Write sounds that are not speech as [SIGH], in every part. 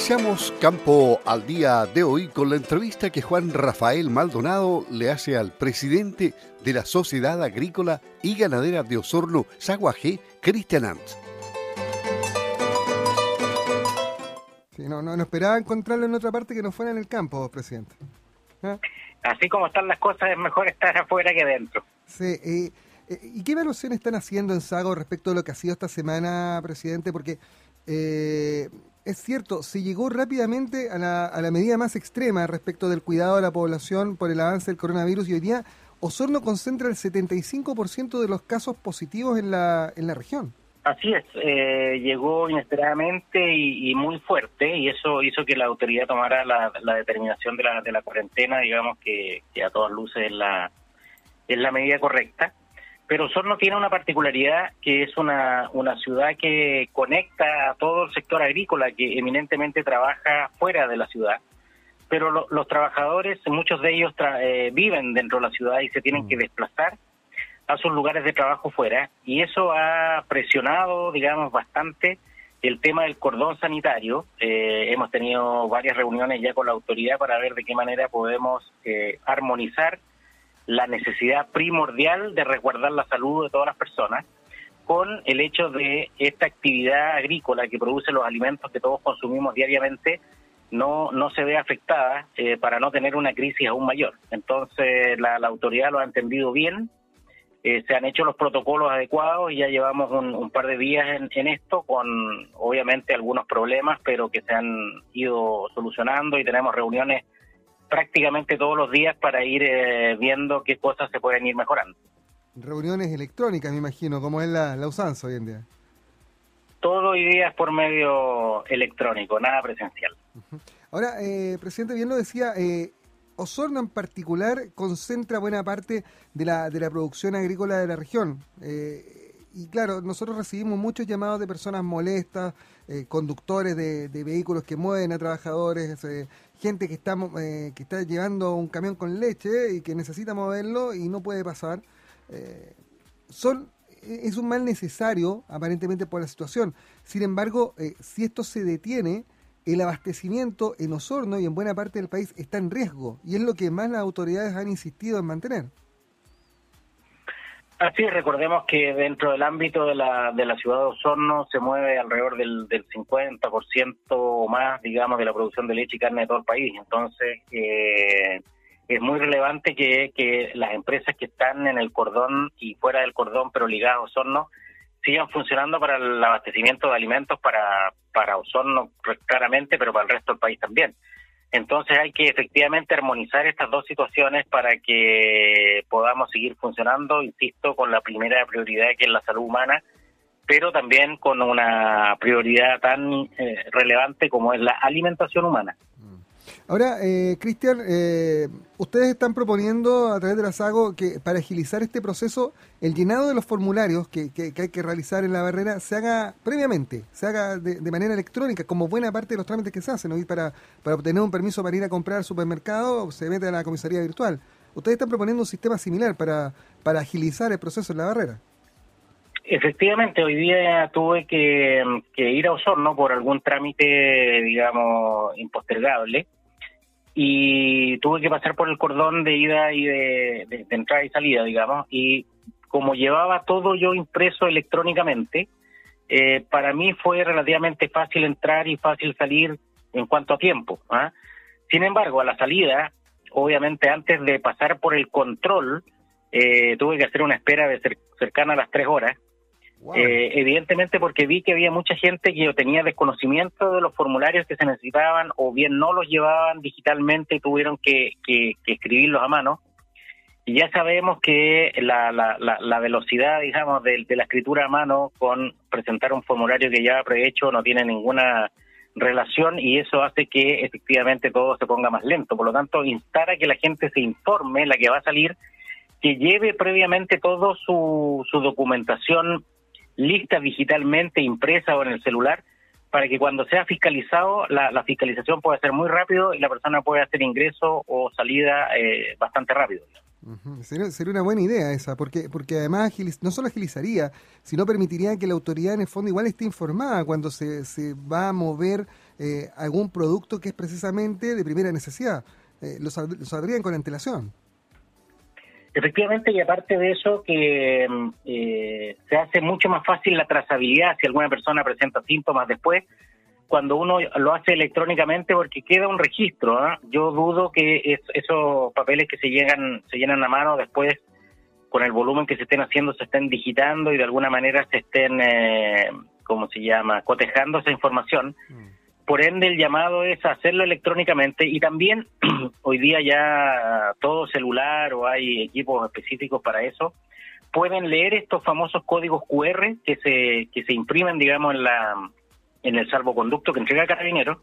Iniciamos Campo al día de hoy con la entrevista que Juan Rafael Maldonado le hace al presidente de la Sociedad Agrícola y Ganadera de Osorno, Saguaje, Cristian Ant. no, no, esperaba encontrarlo en otra parte que no fuera en el campo, presidente. ¿Ah? Así como están las cosas, es mejor estar afuera que dentro. Sí, eh, ¿y qué evaluación están haciendo en Sago respecto a lo que ha sido esta semana, presidente? Porque eh, es cierto, se llegó rápidamente a la, medida más extrema respecto del cuidado de la población por el avance del coronavirus y hoy día Osorno concentra el 75% de los casos positivos en la, en la región. Así es, eh, llegó inesperadamente y, muy fuerte y eso hizo que la autoridad tomara la, determinación de la, de la cuarentena, digamos que, a todas luces es la, es la medida correcta. Pero Osorno tiene una particularidad que es una, una ciudad que conecta a todo el sector agrícola que eminentemente trabaja fuera de la ciudad. Pero los trabajadores, muchos de ellos eh, viven dentro de la ciudad y se tienen que mm. desplazar a sus lugares de trabajo fuera. Y eso ha presionado, digamos, bastante el tema del cordón sanitario. Eh, hemos tenido varias reuniones ya con la autoridad para ver de qué manera podemos eh, armonizar la necesidad primordial de resguardar la salud de todas las personas con el hecho de esta actividad agrícola que produce los alimentos que todos consumimos diariamente no, no se ve afectada eh, para no tener una crisis aún mayor. Entonces la, autoridad lo ha entendido bien, eh, se han hecho los protocolos adecuados y ya llevamos un, par de días en, en, esto con obviamente algunos problemas, pero que se han ido solucionando y tenemos reuniones prácticamente todos los días para ir eh, viendo qué cosas se pueden ir mejorando. Reuniones electrónicas, me imagino, como es la, usanza hoy en día. Todo hoy día es por medio electrónico, nada presencial. Ahora, eh, presidente, bien lo decía, eh, Osorno en particular concentra buena parte de la, de la producción agrícola de la región. Eh, y claro, nosotros recibimos muchos llamados de personas molestas, eh, conductores de, vehículos que mueven a trabajadores, eh, gente que está, eh, que está llevando un camión con leche y que necesita moverlo y no puede pasar. son es un mal necesario, aparentemente por la situación. Sin embargo, si esto se detiene, el abastecimiento en Osorno y en buena parte del país está en riesgo y es lo que más las autoridades han insistido en mantener. Así recordemos que dentro del ámbito de la, de la ciudad de Osorno se mueve alrededor del, del 50% o más, digamos, de la producción de leche y carne de todo el país. Entonces, eh, es muy relevante que, que las empresas que están en el cordón y fuera del cordón, pero ligadas a Osorno, sigan funcionando para el abastecimiento de alimentos para, para Osorno claramente, pero para el resto del país también. Entonces hay que efectivamente armonizar estas dos situaciones para que podamos seguir funcionando, insisto, con la primera prioridad que es la salud humana, pero también con una prioridad tan eh, relevante como es la alimentación humana. Ahora, eh, Cristian, eh, ustedes están proponiendo a través de la SAGO que para agilizar este proceso, el llenado de los formularios que, hay que realizar en la barrera se haga previamente, se haga de, manera electrónica, como buena parte de los trámites que se hacen. ¿no? para, para obtener un permiso para ir a comprar al supermercado, se mete a la comisaría virtual. Ustedes están proponiendo un sistema similar para, para agilizar el proceso en la barrera. Efectivamente, hoy día tuve que, que ir a Osorno por algún trámite, digamos, impostergable y tuve que pasar por el cordón de ida y de, entrada y salida, digamos, y como llevaba todo yo impreso electrónicamente, eh, para mí fue relativamente fácil entrar y fácil salir en cuanto a tiempo. ¿ah? Sin embargo, a la salida, obviamente antes de pasar por el control, eh, tuve que hacer una espera de cercana a las tres horas, eh, evidentemente porque vi que había mucha gente que tenía desconocimiento de los formularios que se necesitaban o bien no los llevaban digitalmente y tuvieron que, escribirlos a mano. Y ya sabemos que la, la, velocidad, digamos, de, la escritura a mano con presentar un formulario que ya prehecho no tiene ninguna relación y eso hace que efectivamente todo se ponga más lento. Por lo tanto, instar a que la gente se informe, la que va a salir, que lleve previamente todo su, su documentación lista digitalmente, impresa o en el celular, para que cuando sea fiscalizado, la, fiscalización pueda ser muy rápido y la persona pueda hacer ingreso o salida eh, bastante rápido. sería, una buena idea esa, porque porque además no solo agilizaría, sino permitiría que la autoridad en el fondo igual esté informada cuando se, se va a mover eh, algún producto que es precisamente de primera necesidad. Eh, lo, sabrían con antelación. Efectivamente, y aparte de eso, que eh, se hace mucho más fácil la trazabilidad si alguna persona presenta síntomas después, cuando uno lo hace electrónicamente porque queda un registro. ¿ah? Yo dudo que esos papeles que se llegan se llenan a mano después con el volumen que se estén haciendo se estén digitando y de alguna manera se estén, eh, ¿cómo se llama?, cotejando esa información. Mm. Por ende, el llamado es hacerlo electrónicamente y también [CLEARS THROAT] hoy día ya todo celular o hay equipos específicos para eso, pueden leer estos famosos códigos QR que se, que se imprimen, digamos, en la en el salvoconducto que entrega Carabineros.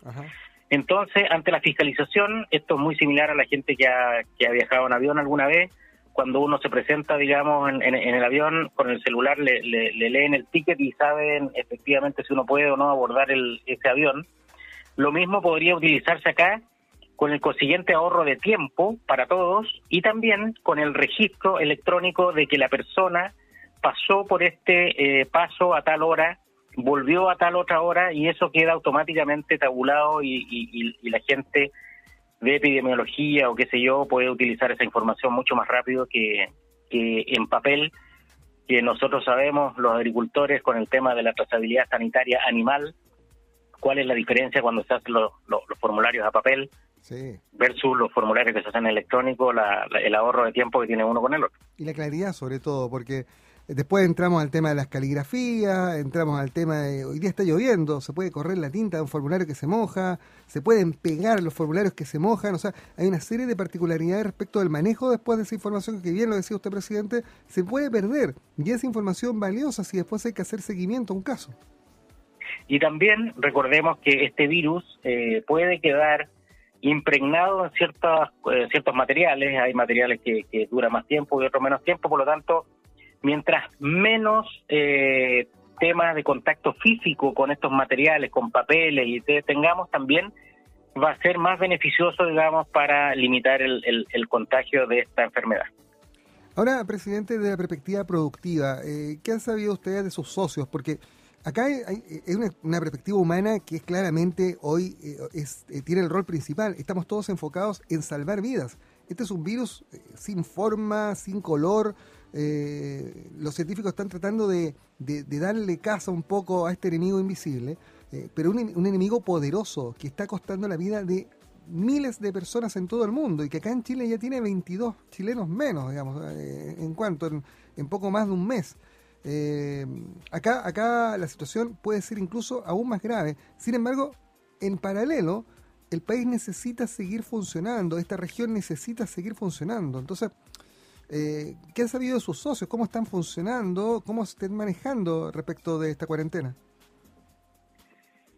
Entonces, ante la fiscalización, esto es muy similar a la gente que ha, que ha viajado en avión alguna vez. Cuando uno se presenta, digamos, en, el avión con el celular, le, leen el ticket y saben efectivamente si uno puede o no abordar el, ese avión. Lo mismo podría utilizarse acá con el consiguiente ahorro de tiempo para todos y también con el registro electrónico de que la persona pasó por este eh, paso a tal hora volvió a tal otra hora y eso queda automáticamente tabulado y, la gente de epidemiología o qué sé yo puede utilizar esa información mucho más rápido que, en papel, que nosotros sabemos, los agricultores, con el tema de la trazabilidad sanitaria animal, cuál es la diferencia cuando se hacen los, formularios a papel versus los formularios que se hacen electrónicos, el ahorro de tiempo que tiene uno con el otro. Y la claridad sobre todo, porque Después entramos al tema de las caligrafías, entramos al tema de hoy día está lloviendo, se puede correr la tinta de un formulario que se moja, se pueden pegar los formularios que se mojan, o sea, hay una serie de particularidades respecto al manejo después de esa información que bien lo decía usted, presidente, se puede perder y esa información valiosa si después hay que hacer seguimiento a un caso. Y también recordemos que este virus eh, puede quedar impregnado en ciertos, eh, ciertos materiales, hay materiales que, que duran más tiempo y otros menos tiempo, por lo tanto, mientras menos eh, temas de contacto físico con estos materiales, con papeles y tengamos también, va a ser más beneficioso, digamos, para limitar el, contagio de esta enfermedad. Ahora, presidente, de la perspectiva productiva, eh, ¿qué han sabido ustedes de sus socios? Porque acá hay, una, perspectiva humana que es claramente hoy eh, es, tiene el rol principal. Estamos todos enfocados en salvar vidas. Este es un virus sin forma, sin color, eh, los científicos están tratando de, darle caza un poco a este enemigo invisible, eh, pero un, enemigo poderoso que está costando la vida de miles de personas en todo el mundo y que acá en Chile ya tiene 22 chilenos menos, digamos, eh, en cuanto, en, poco más de un mes. Acá, acá la situación puede ser incluso aún más grave. Sin embargo, en paralelo, el país necesita seguir funcionando, esta región necesita seguir funcionando. Entonces, eh, ¿Qué han sabido de sus socios? ¿Cómo están funcionando? ¿Cómo se están manejando respecto de esta cuarentena?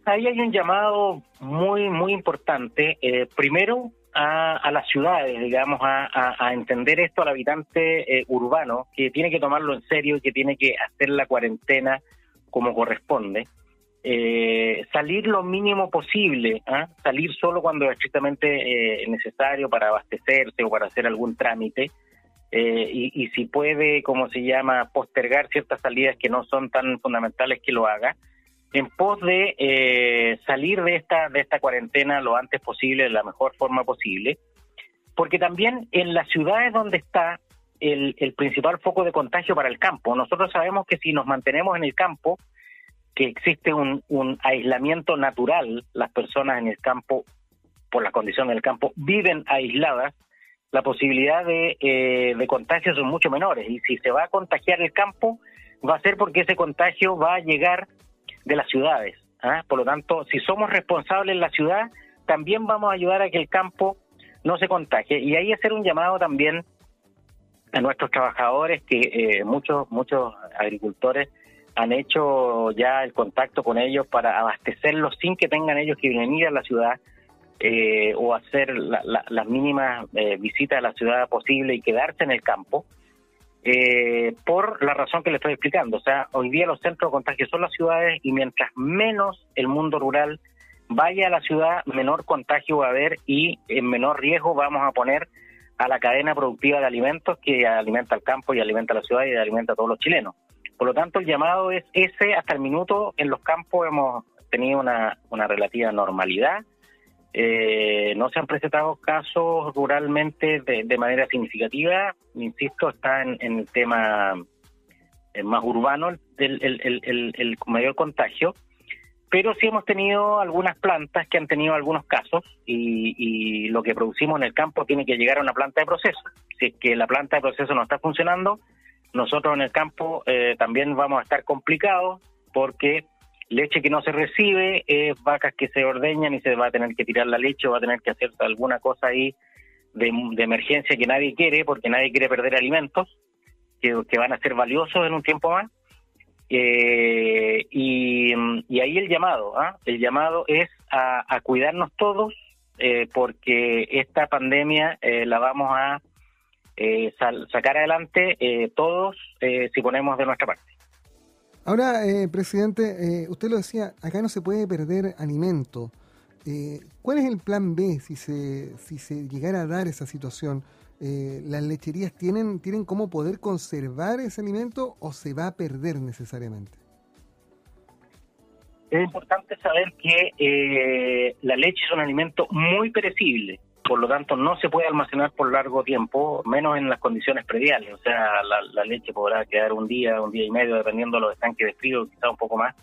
Ahí hay un llamado muy, muy importante. Eh, primero, a, las ciudades, digamos, a, entender esto al habitante eh, urbano, que tiene que tomarlo en serio y que tiene que hacer la cuarentena como corresponde. Eh, salir lo mínimo posible, ¿ah? salir solo cuando es estrictamente necesario para abastecerse o para hacer algún trámite, eh, y, si puede, como se llama, postergar ciertas salidas que no son tan fundamentales que lo haga, en pos de eh, salir de esta, de esta cuarentena lo antes posible, de la mejor forma posible, porque también en las ciudades donde está el, principal foco de contagio para el campo, nosotros sabemos que si nos mantenemos en el campo, que existe un, un aislamiento natural, las personas en el campo, por la condición del campo, viven aisladas, la posibilidad de, eh, de contagio son mucho menores. Y si se va a contagiar el campo, va a ser porque ese contagio va a llegar de las ciudades. ¿ah? Por lo tanto, si somos responsables en la ciudad, también vamos a ayudar a que el campo no se contagie. Y ahí hacer un llamado también a nuestros trabajadores, que eh, muchos, muchos agricultores han hecho ya el contacto con ellos para abastecerlos sin que tengan ellos que venir a la ciudad eh, o hacer las mínimas eh, visitas a la ciudad posible y quedarse en el campo, eh, por la razón que le estoy explicando. O sea, hoy día los centros de contagio son las ciudades y mientras menos el mundo rural vaya a la ciudad, menor contagio va a haber y en menor riesgo vamos a poner a la cadena productiva de alimentos que alimenta al campo y alimenta la ciudad y alimenta a todos los chilenos. Por lo tanto, el llamado es ese. Hasta el minuto en los campos hemos tenido una, una relativa normalidad. Eh, no se han presentado casos ruralmente de, manera significativa. Insisto, está en, el tema eh, más urbano el, mayor contagio pero sí hemos tenido algunas plantas que han tenido algunos casos y, lo que producimos en el campo tiene que llegar a una planta de proceso. Si es que la planta de proceso no está funcionando, nosotros en el campo eh, también vamos a estar complicados porque leche que no se recibe es vacas que se ordeñan y se va a tener que tirar la leche o va a tener que hacer alguna cosa ahí de, emergencia que nadie quiere porque nadie quiere perder alimentos que van a ser valiosos en un tiempo más eh, y, ahí el llamado, ¿ah? el llamado es a, cuidarnos todos eh, porque esta pandemia eh, la vamos a sacar adelante todos si ponemos de nuestra parte. Ahora, presidente, usted lo decía, acá no se puede perder alimento. ¿Cuál es el plan B si se, si se llegara a dar esa situación? Eh, las lecherías tienen, tienen cómo poder conservar ese alimento o se va a perder necesariamente? Es importante saber que eh, la leche es un alimento muy perecible, por lo tanto no se puede almacenar por largo tiempo, menos en las condiciones prediales. O sea, la, leche podrá quedar un día, un día y medio, dependiendo de los estanques de frío, quizá un poco más,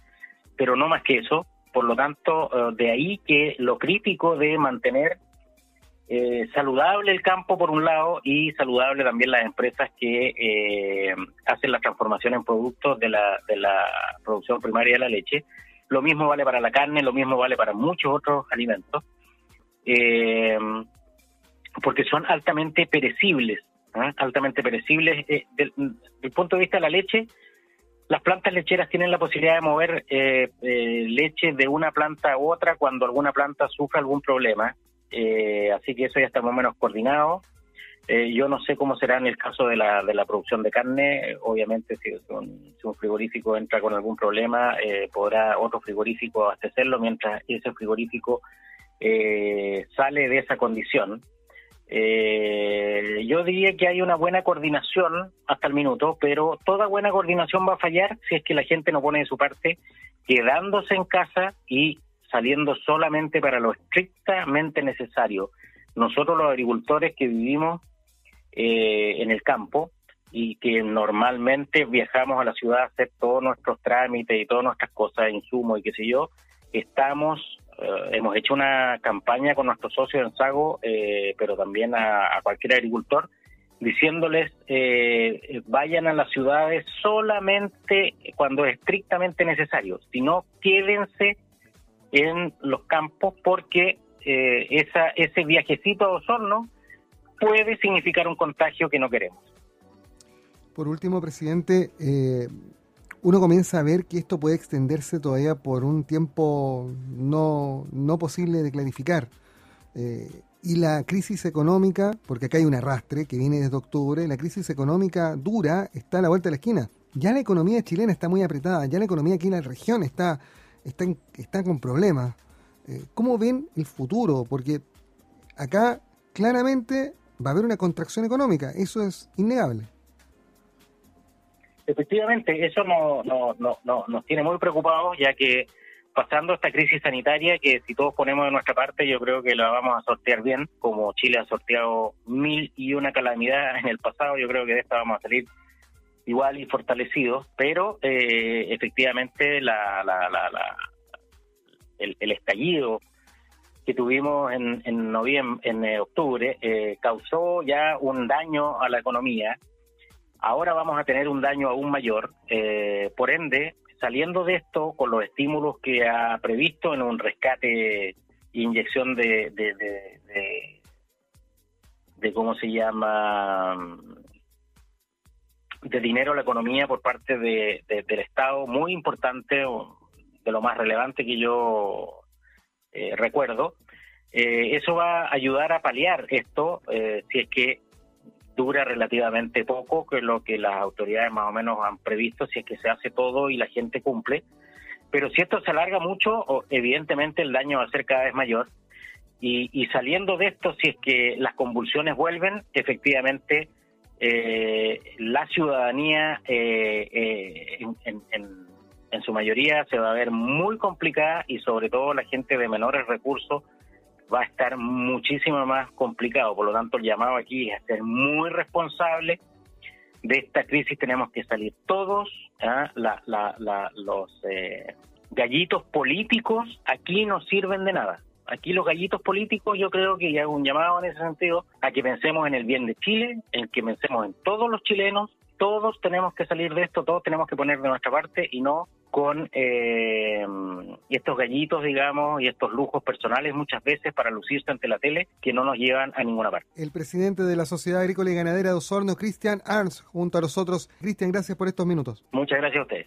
pero no más que eso. Por lo tanto, eh, de ahí que lo crítico de mantener eh, saludable el campo por un lado y saludable también las empresas que eh, hacen la transformación en productos de la, de la producción primaria de la leche. Lo mismo vale para la carne, lo mismo vale para muchos otros alimentos, eh, porque son altamente perecibles, altamente perecibles. Del, del, punto de vista de la leche, las plantas lecheras tienen la posibilidad de mover leche de una planta a otra cuando alguna planta sufre algún problema eh, así que eso ya está más menos coordinado. Eh, yo no sé cómo será en el caso de la, de la producción de carne. Obviamente, si un, frigorífico entra con algún problema, eh, podrá otro frigorífico abastecerlo mientras ese frigorífico sale de esa condición. Yo diría que hay una buena coordinación hasta el minuto, pero toda buena coordinación va a fallar si es que la gente no pone de su parte, quedándose en casa y saliendo solamente para lo estrictamente necesario. Nosotros los agricultores que vivimos eh, en el campo y que normalmente viajamos a la ciudad a hacer todos nuestros trámites y todas nuestras cosas, insumos y qué sé yo, estamos, eh, hemos hecho una campaña con nuestros socios en Sago, eh, pero también a, cualquier agricultor, diciéndoles vayan a las ciudades solamente cuando es estrictamente necesario, si no quédense en los campos porque eh, esa, ese viajecito a Osorno puede significar un contagio que no queremos. Por último, presidente, eh, uno comienza a ver que esto puede extenderse todavía por un tiempo no, no posible de clarificar. Eh, y la crisis económica, porque acá hay un arrastre que viene desde octubre, la crisis económica dura está a la vuelta de la esquina. Ya la economía chilena está muy apretada, ya la economía aquí en la región está están, están con problemas. Eh, ¿Cómo ven el futuro? Porque acá claramente va a haber una contracción económica, eso es innegable. Efectivamente, eso no, no, no, no, nos tiene muy preocupados, ya que pasando esta crisis sanitaria, que si todos ponemos de nuestra parte, yo creo que la vamos a sortear bien, como Chile ha sorteado mil y una calamidad en el pasado, yo creo que de esta vamos a salir igual y fortalecidos, pero eh, efectivamente la, la, la, el, estallido que tuvimos en, en noviembre, en eh, octubre, eh, causó ya un daño a la economía. Ahora vamos a tener un daño aún mayor. por ende, saliendo de esto, con los estímulos que ha previsto en un rescate e inyección de, de, de, de, de cómo se llama de dinero a la economía por parte de, del Estado, muy importante, de lo más relevante que yo eh, recuerdo. Eh, eso va a ayudar a paliar esto, eh, si es que dura relativamente poco, que es lo que las autoridades más o menos han previsto, si es que se hace todo y la gente cumple. Pero si esto se alarga mucho, evidentemente el daño va a ser cada vez mayor y, saliendo de esto, si es que las convulsiones vuelven, efectivamente eh, la ciudadanía eh, eh, en, en, su mayoría se va a ver muy complicada y sobre todo la gente de menores recursos va a estar muchísimo más complicado. Por lo tanto, el llamado aquí es a ser muy responsable. De esta crisis tenemos que salir todos. ¿ah? los gallitos políticos aquí no sirven de nada. Aquí los gallitos políticos yo creo que ya hago un llamado en ese sentido a que pensemos en el bien de Chile, en que pensemos en todos los chilenos, todos tenemos que salir de esto, todos tenemos que poner de nuestra parte y no con eh, estos gallitos, digamos, y estos lujos personales muchas veces para lucirse ante la tele que no nos llevan a ninguna parte. El presidente de la Sociedad Agrícola y Ganadera de Osorno, Cristian Arns, junto a nosotros. Cristian, gracias por estos minutos. Muchas gracias a ustedes.